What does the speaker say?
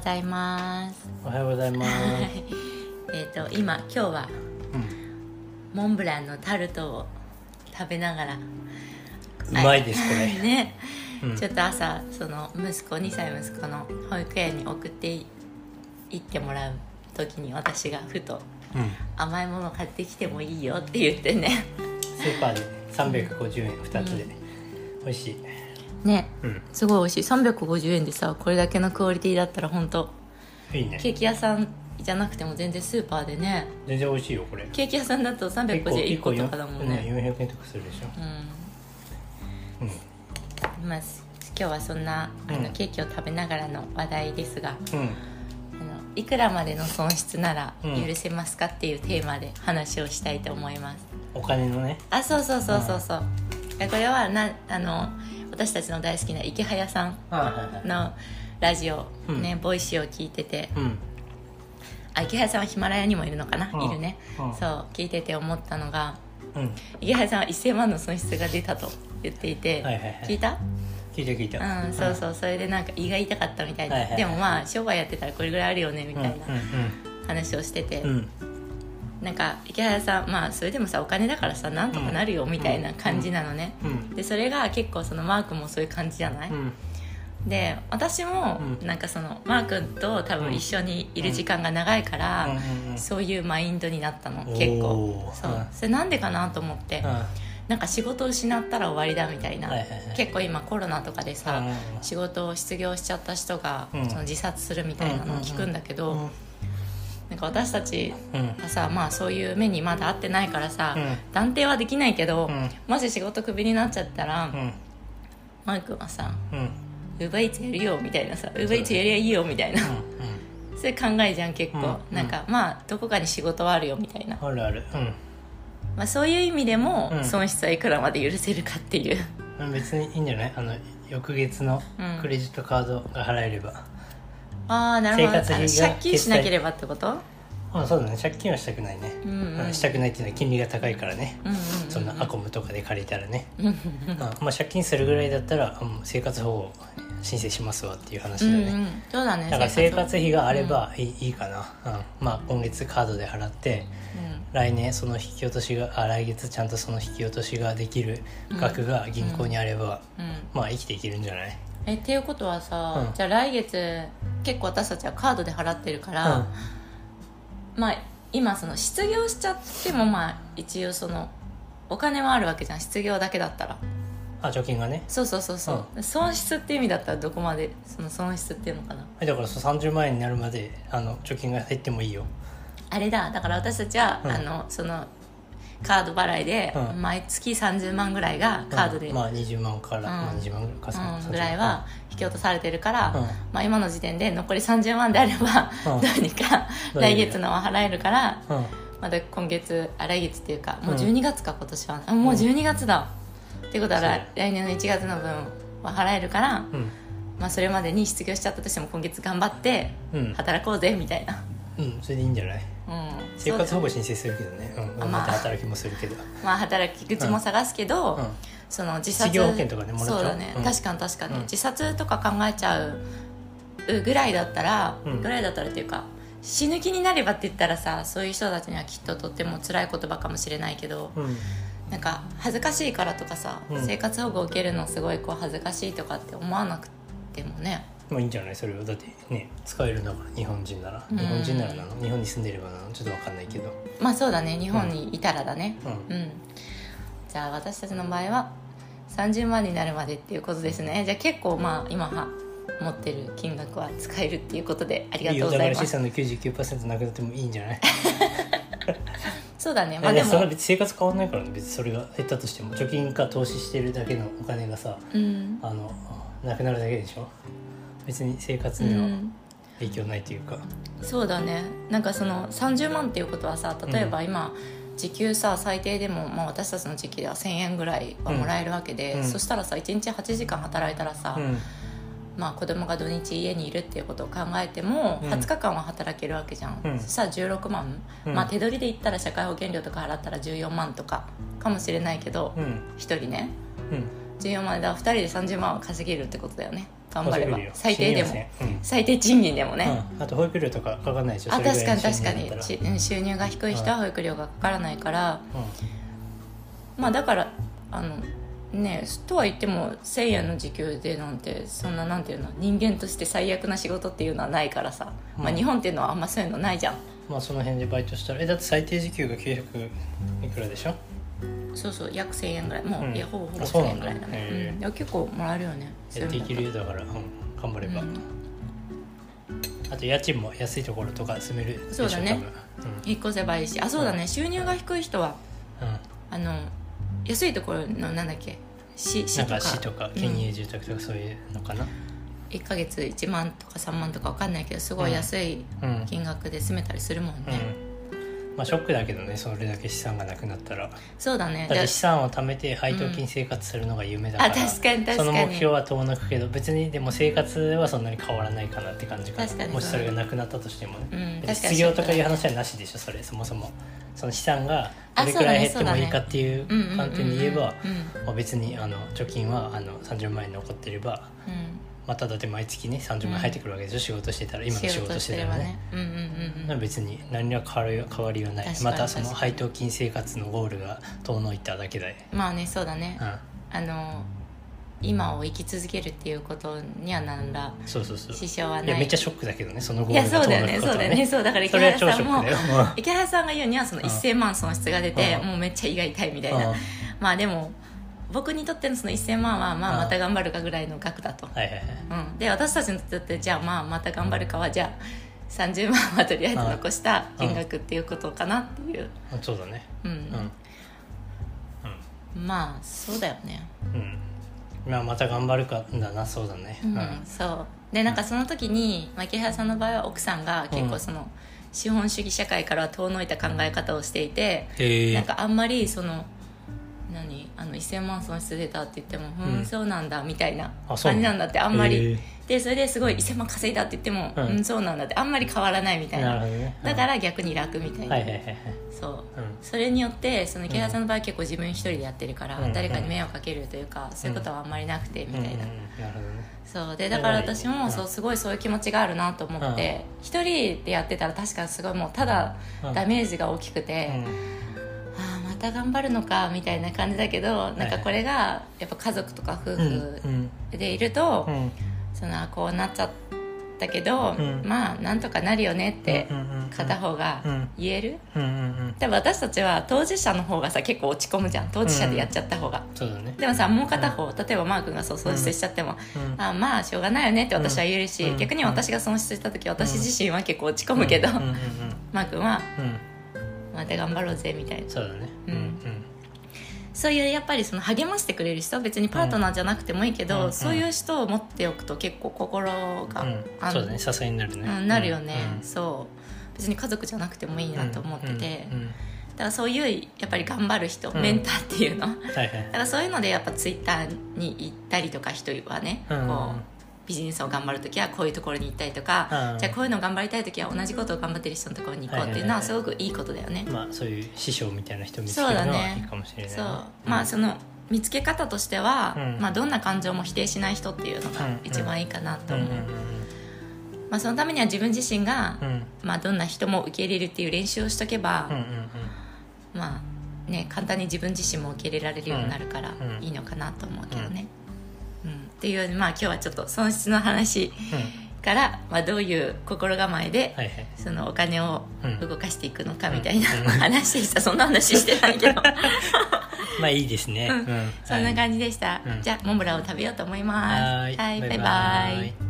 ございます。おはようございます。えっと今今日はモンブランのタルトを食べながらうまいですこれ。ね、うんちょっと朝その息子2歳息子の保育園に送ってい行ってもらう時に私がふとうん。甘いもの買ってきてもいいよって言ってねスーパーで三百五十円二つで、美味しい。ね。うん。すごい美味しい。350円でさこれだけのクオリティだったら本当。いいね。ケーキ屋さんじゃなくても全然スーパーでね。全然美味しいよこれ。ケーキ屋さんだと350円1個とかだもんね。四百円とかするでしょ。うん。まあ今日はそんなあの、うん。ケーキを食べながらの話題ですがうん。あのいくらまでの損失ならうん。許せますかっていうテーマで話をしたいと思います、お金のね。あそうそうそうそうそう、えこれはなあの私たちの大好きなイケハヤさん。のラジオ、ね Voicy を聞いててうん。あイケハヤさんはヒマラヤにもいるのかな、うんいるね、うんそう聞いてて思ったのがうん。イケハヤさんは1000万の損失が出たと言っていて、はいはいはい聞いた？聞いた聞いた。うん、そうそうそれでなんか胃が痛かったみたいな、はいはいはいでもまあ商売やってたらこれぐらいあるよねみうん。うんたいな話をしてて、うんうん。なんか池原さんまあそれでもさお金だからさなんとかなるよみたいな感じなのね、うん。でそれが結構そのマー君もそういう感じじゃない、うん。で私もうん。なんかそのマー君と多分一緒にいる時間が長いから、そういうマインドになったの結構。そう、うんそれなんでかなと思って、うん。なんか仕事を失ったら終わりだみたいな、結構今コロナとかでさ、仕事を失業しちゃった人が、うん。その自殺するみたいなのを聞くんだけど、うんなんか私たちうん。はさまあそういう目にまだ合ってないからさ、うん。断定はできないけど、うん。もし仕事クビになっちゃったら、うん。マイクはさうん。「ウーバーイーツやるよ」みたいなさ「ウーバーイーツやりゃいいよ」みたいな、そういう考えじゃん結構、うん。なんかまあどこかに仕事はあるよみたいな、あるある。うん。まあ、そういう意味でもうん。損失はいくらまで許せるかっていう、別にいいんじゃない？あの翌月のクレジットカードが払えれば、ああなるほど。生活費があの借金しなければってこと？あそうだね。借金はしたくないね、うんうん。うんしたくないっていうのは金利が高いからね、うんうんそんなアコムとかで借りたらね、あ、まあ借金するぐらいだったら生活保護申請しますわっていう話だね、うんうん。そうだねだから生活。費があればいい,、いいかな、うん、まあ今月カードで払って来年その引き落としがあ来月ちゃんとその引き落としができる額が銀行にあれば、うん。うん。まあ生きていけるんじゃない？えっていうことはさ、うん。じゃあ来月結構私たちはカードで払ってるから、まあ今その失業しちゃってもまあ一応そのお金はあるわけじゃん。失業だけだったら。あ貯金がね。そうそうそうそう、損失っていう意味だったらどこまでその損失っていうのかな。はいだからそう30万円になるまであの貯金が減ってもいいよ。あれだ。だから私たちは、うん。あのそのカード払いで、うん。毎月30万ぐらいがカードで、うんまあ20万から、ん。まあ、20万ぐらいかさうん、ぐらいは引き落とされてるから、うん。まあ、今の時点で残り30万であれば、うん。どうにか来月のは払えるから、うん。まだ今月あ来月っていうかもううん12月か今年は。あもう12月だ、ってことは来来年の1月の分は払えるから、うん。まあ、それまでに失業しちゃったとしても今月頑張ってうん。働こうぜみたいな、うんそれでいいんじゃない？うん、生活保護申請するけどね、うん、あ。まあまた働きもするけど、だまあ働き口も探すけど、うん。その自殺失業保険とかねもらっちゃう？そうだね、うん。確かに確かに、うん。自殺とか考えちゃうぐらいだったら、うん。ぐらいだったらっていうか死ぬ気になればって言ったらさそういう人たちにはきっととっても辛い言葉かもしれないけどうん。なんか恥ずかしいからとかさ、うん。生活保護を受けるのすごいこう恥ずかしいとかって思わなくてもねまあいいんじゃない？それはだってね使えるんだから日本人なら。うん。日本人ならなの？日本に住んでればなの？ちょっとわかんないけど。まあそうだね日本にいたらだね。ううん、じゃあ私たちの場合は30万になるまでっていうことですね。じゃあ結構まあ今は持ってる金額は使えるっていうことでありがいいとうございます。よ。だから資産の99%なくなってもいいんじゃない？そうだね。ままあでもそ別に生活変わんないからね。別にそれが減ったとしても貯金か投資してるだけのお金がさうん。あのなくなるだけでしょ？別に生活うにはん。影響ないというか、そうだね。なんかその30万っていうことはさ例えば今、時給さ最低でも、まあ、私たちの時期では1000円ぐらいはもらえるわけで、うん。そしたらさ1日8時間働いたらさ、うん。まあ、子供が土日家にいるっていうことを考えてもうん。20日間は働けるわけじゃん、うん。そしたら16万、うん。まあ、手取りで言ったら社会保険料とか払ったら14万とかかもしれないけど、うん。1人ね。うん。14万でだから2人で30万は稼げるってことだよね頑張れば。最低でも。死にませんうん。最低賃金でもね、うん、あと保育料とかかかんないでしょ。あ確かに。確かに収入が低い人は保育料がかからないから、まあだからあのねとは言っても1000円の時給でなんてそんななんていうの人間として最悪な仕事っていうのはないからさ、まあ、うん日本っていうのはあんまそういうのないじゃん。まあその辺でバイトしたら。えだって最低時給が900いくらでしょ？そうそう約1000円ぐらい。もう、うん。いやほぼほぼ1000あそうなんだ円ぐらいだね。うんいや結構もらえるよね。やっていけるよだから、うん、頑張れば、うん。あと家賃も安いところとか住めるでしょそうだね。引っ越せばいいし。あそうだね。収入が低い人はあの安いところのなんだっけ？市市なんとかか市とかうん。県営住宅とかそういうのかな？1ヶ月1万とか3万とか分かんないけどすごい安いうん、金額で住めたりするもんね、うんまあショックだけどねそれだけ資産がなくなったら。そうだね。だってで資産を貯めて配当金生活するのが夢だから、あ確かに確かに。その目標は遠のくけど別にでも生活はそんなに変わらないかなって感じかな。確かにもしそれがなくなったとしてもね、うん別確かにに失業とかいう話はなしでしょそれ。そもそも。その資産があどれくらい減ってもいいかっていううんうんうんうん。観点で言えばうんまあ別にあの貯金はあの30万円残ってれば、うんまあ、ただで毎月ね30万円入ってくるわけでしょ、仕事してたら。今の仕事してたらね。うんうんうん別に何ら変わり変わりはない。またその配当金生活のゴールが遠のいただけで、まあねそうだね。うん、あの今を生き続けるっていうことには何らそうそうそう。支障はい。やないめっちゃショックだけどねそのゴいやールが遠そうだよねそうだよねそうだから池原さんも 池原さんが言うにはそのうん1000万損失が出てうん。もうめっちゃ胃が痛いみたいな。うん。まあでも僕にとってのその1000万はまあうんまた頑張るかぐらいの額だと、はいはいはい。うん、で私たちにとってじゃあまあまた頑張るかはじゃあ30万はとりあえず残した金額っていうことかなっていう、うん。そうだね。うん。うん。まあそうだよね。うん。うんまあまた頑張るかだな。そうだね。うん、そう。でなんかその時に、まあ、池原さんの場合は奥さんが結構その、資本主義社会から遠のいた考え方をしていて、へえ。なんかあんまりその何あの1000万損失出たって言っても「うん、うんそうなんだ」みたいな感じなんだってあんまり、でそれですごい1000万稼いだって言っても「ううんん、そうなんだ」ってあんまり変わらないみたいな。だから逆に楽みたいな、そう。うん。それによってその池原さんの場合は結構自分一人でやってるから、うん。誰かに迷惑かけるというか、そういうことはあんまりなくてみたいな、なるほどね。そう。でだから私もうん。そうすごいそういう気持ちがあるなと思って一、人でやってたら確かにすごいもうただうん。ダメージが大きくて、た頑張るのかみたいな感じだけどなんかこれがやっぱ家族とか夫うん婦うん。でいると、うん。そのあこうなっちゃったけど、うん。まあなんとかなるよねってうんうんうん。片方がうん。言える、うんうんうん。多分私たちは当事者の方がさ結構落ち込むじゃん。当事者でやっちゃった方が、ね。でもさもう片方、例えばマー君がそう損失しちゃっても、うん。あまあしょうがないよねって私は言えるし、うん。逆に私が損失した時私自身は結構落ち込むけど、うんうんうん。マー君はうんまた頑張ろうぜみたいな。そうだね。うん。うんそういうやっぱりその励ましてくれる人別にパートナーじゃなくてもいいけど、うんそういう人を持っておくと結構心が、うん。あそうだね支えになるね。うん、なるよね、うんそう。別に家族じゃなくてもいいなと思ってて、だからそういうやっぱり頑張る人、うん。メンターっていうの。だはいはい。からそういうのでやっぱツイッターに行ったりとか人はね、うん。こうビジネスを頑張る時はこういうところに行ったりとか、うん。じゃあこういうのを頑張りたい時は同じことを頑張ってる人のところに行こうっていうのはすごくいいことだよね、まあそういう師匠みたいな人見つけそうるのはだね。いいかもしれないね。そう。まあその見つけ方としては、うん。まあ、どんな感情も否定しない人っていうのがうん。一番いいかなとう。ん思う、まあ、そのためには自分自身が、うん。うんまあ、どんな人も受け入れるっていう練習をしとけば、うんうんまあね簡単に自分自身も受け入れられるようになるからうんうん。いいのかなと思うけどね、うんっていうまあ今日はちょっと損失の話うん。から、まあ、どういう心構えで、そのお金をうん。動かしていくのかみたいなうん。話でした。そんな話してないけど。まあいいですね。うん。うん。そんな感じでした、うん。じゃあモンブランを食べようと思います。はーい。バイバイ